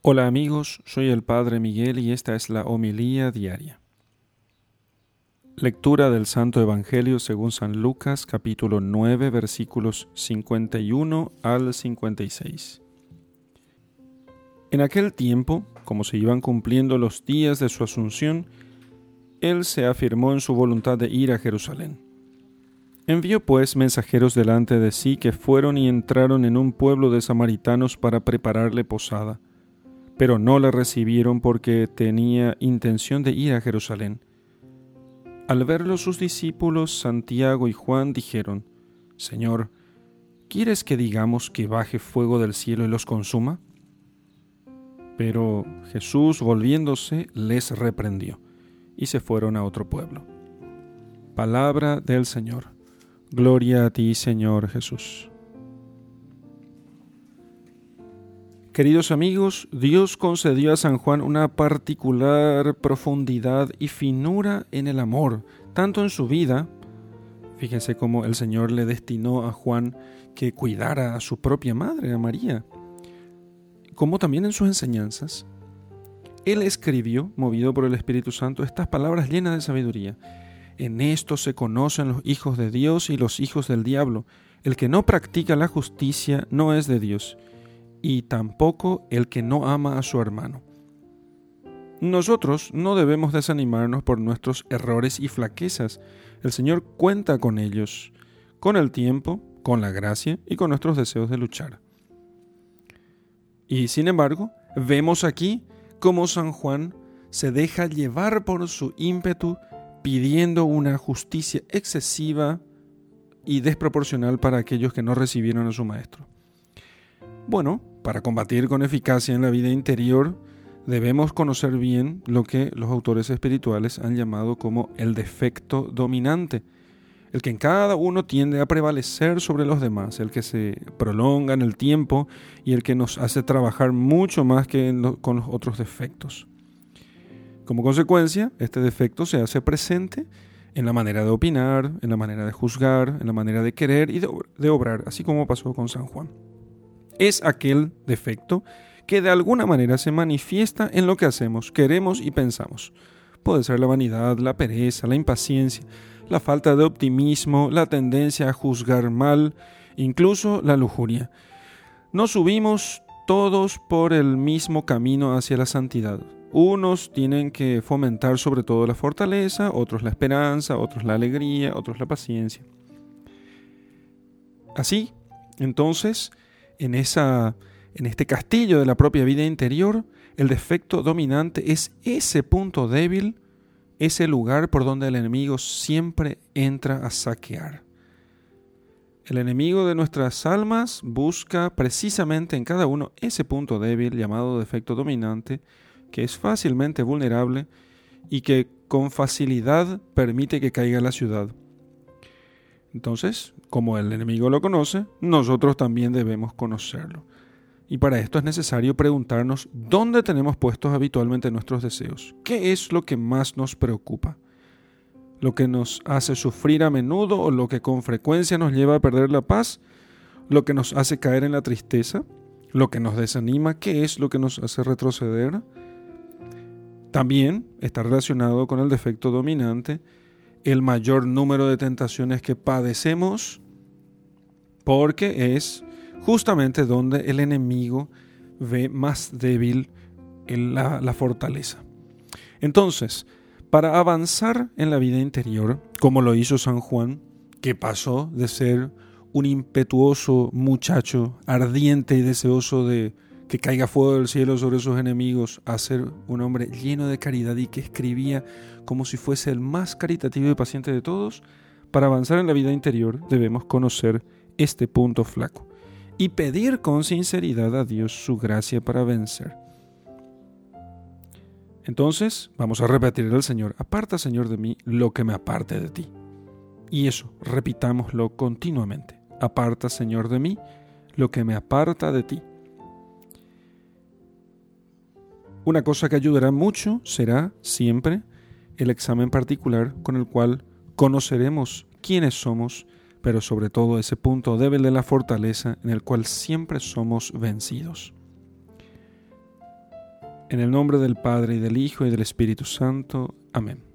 Hola amigos, soy el Padre Miguel y esta es la homilía diaria. Lectura del Santo Evangelio según San Lucas capítulo 9 versículos 51 al 56. En aquel tiempo, como se iban cumpliendo los días de su asunción, él se afirmó en su voluntad de ir a Jerusalén. Envió pues mensajeros delante de sí que fueron y entraron en un pueblo de samaritanos para prepararle posada pero no le recibieron porque tenía intención de ir a Jerusalén. Al verlo sus discípulos Santiago y Juan dijeron, Señor, ¿quieres que digamos que baje fuego del cielo y los consuma? Pero Jesús, volviéndose, les reprendió, y se fueron a otro pueblo. Palabra del Señor. Gloria a ti, Señor Jesús. Queridos amigos, Dios concedió a San Juan una particular profundidad y finura en el amor, tanto en su vida, fíjense cómo el Señor le destinó a Juan que cuidara a su propia madre, a María, como también en sus enseñanzas. Él escribió, movido por el Espíritu Santo, estas palabras llenas de sabiduría. En esto se conocen los hijos de Dios y los hijos del diablo. El que no practica la justicia no es de Dios y tampoco el que no ama a su hermano. Nosotros no debemos desanimarnos por nuestros errores y flaquezas. El Señor cuenta con ellos, con el tiempo, con la gracia y con nuestros deseos de luchar. Y sin embargo, vemos aquí cómo San Juan se deja llevar por su ímpetu pidiendo una justicia excesiva y desproporcional para aquellos que no recibieron a su maestro. Bueno, para combatir con eficacia en la vida interior, debemos conocer bien lo que los autores espirituales han llamado como el defecto dominante, el que en cada uno tiende a prevalecer sobre los demás, el que se prolonga en el tiempo y el que nos hace trabajar mucho más que con los otros defectos. Como consecuencia, este defecto se hace presente en la manera de opinar, en la manera de juzgar, en la manera de querer y de obrar, así como pasó con San Juan es aquel defecto que de alguna manera se manifiesta en lo que hacemos, queremos y pensamos. Puede ser la vanidad, la pereza, la impaciencia, la falta de optimismo, la tendencia a juzgar mal, incluso la lujuria. No subimos todos por el mismo camino hacia la santidad. Unos tienen que fomentar sobre todo la fortaleza, otros la esperanza, otros la alegría, otros la paciencia. Así, entonces, en, esa, en este castillo de la propia vida interior, el defecto dominante es ese punto débil, ese lugar por donde el enemigo siempre entra a saquear. El enemigo de nuestras almas busca precisamente en cada uno ese punto débil llamado defecto dominante, que es fácilmente vulnerable y que con facilidad permite que caiga la ciudad. Entonces, como el enemigo lo conoce, nosotros también debemos conocerlo. Y para esto es necesario preguntarnos dónde tenemos puestos habitualmente nuestros deseos. ¿Qué es lo que más nos preocupa? ¿Lo que nos hace sufrir a menudo o lo que con frecuencia nos lleva a perder la paz? ¿Lo que nos hace caer en la tristeza? ¿Lo que nos desanima? ¿Qué es lo que nos hace retroceder? También está relacionado con el defecto dominante el mayor número de tentaciones que padecemos porque es justamente donde el enemigo ve más débil la, la fortaleza. Entonces, para avanzar en la vida interior, como lo hizo San Juan, que pasó de ser un impetuoso muchacho ardiente y deseoso de que caiga fuego del cielo sobre sus enemigos, a ser un hombre lleno de caridad y que escribía como si fuese el más caritativo y paciente de todos, para avanzar en la vida interior debemos conocer este punto flaco y pedir con sinceridad a Dios su gracia para vencer. Entonces vamos a repetir al Señor, aparta Señor de mí lo que me aparte de ti. Y eso, repitámoslo continuamente, aparta Señor de mí lo que me aparta de ti. Una cosa que ayudará mucho será siempre el examen particular con el cual conoceremos quiénes somos, pero sobre todo ese punto débil de la fortaleza en el cual siempre somos vencidos. En el nombre del Padre y del Hijo y del Espíritu Santo. Amén.